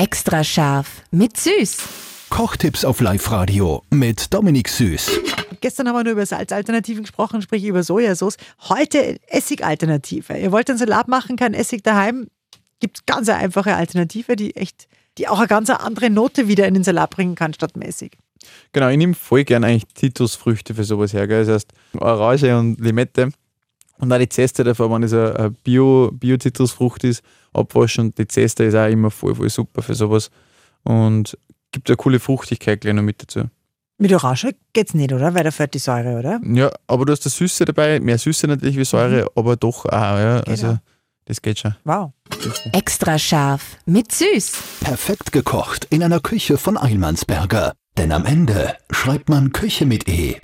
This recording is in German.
Extra scharf mit Süß. Kochtipps auf Live-Radio mit Dominik Süß. Gestern haben wir nur über Salzalternativen gesprochen, sprich über Sojasauce. Heute Essigalternative. Ihr wollt einen Salat machen, kein Essig daheim. Gibt es ganz eine einfache Alternative, die echt, die auch eine ganz andere Note wieder in den Salat bringen kann statt dem Essig. Genau, ich nehme voll gern eigentlich Zitrusfrüchte für sowas her. Gell? Das heißt Orange und Limette. Und auch die Zeste davon, wenn es eine Bio- Bio-Zitrusfrucht ist, abwaschen. Und die Zeste ist auch immer voll, voll super für sowas. Und gibt eine coole Fruchtigkeit gleich noch mit dazu. Mit Orange geht's nicht, oder? Weil da fällt die Säure, oder? Ja, aber du hast eine Süße dabei, mehr Süße natürlich wie Säure, aber doch auch, ja. Also Genau. das geht schon. Wow. Extra scharf mit Süß. Perfekt gekocht in einer Küche von Eilmannsberger. Denn am Ende schreibt man Küche mit E.